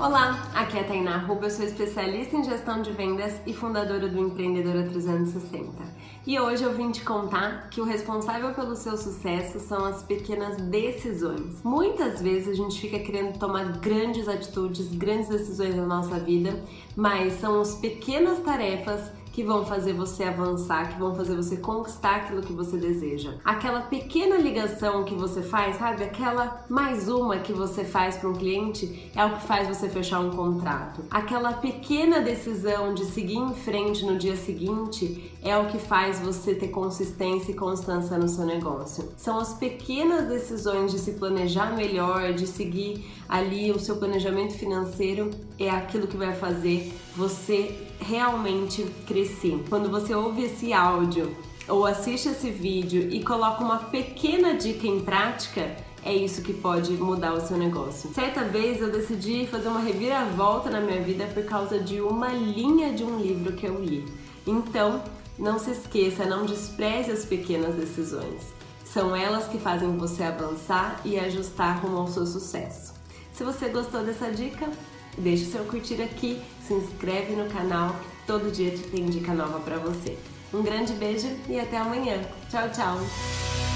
Olá, aqui é a Tainá Ruba, eu sou especialista em gestão de vendas e fundadora do Empreendedora 360. E hoje eu vim te contar que o responsável pelo seu sucesso são as pequenas decisões. Muitas vezes a gente fica querendo tomar grandes atitudes, grandes decisões na nossa vida, mas são as pequenas tarefas que vão fazer você avançar, que vão fazer você conquistar aquilo que você deseja. Aquela pequena ligação que você faz, sabe? Aquela mais uma que você faz para um cliente é o que faz você fechar um contrato. Aquela pequena decisão de seguir em frente no dia seguinte é o que faz você ter consistência e constância no seu negócio. São as pequenas decisões de se planejar melhor, de seguir ali o seu planejamento financeiro, é aquilo que vai fazer você realmente Quando você ouve esse áudio ou assiste esse vídeo e coloca uma pequena dica em prática, é isso que pode mudar o seu negócio. Certa vez eu decidi fazer uma reviravolta na minha vida por causa de uma linha de um livro que eu li. Então, não se esqueça, não despreze as pequenas decisões. São elas que fazem você avançar e ajustar rumo ao seu sucesso. Se você gostou dessa dica, Deixe seu curtir aqui, se inscreve no canal todo dia tem dica nova para você. Um grande beijo e até amanhã. Tchau, tchau!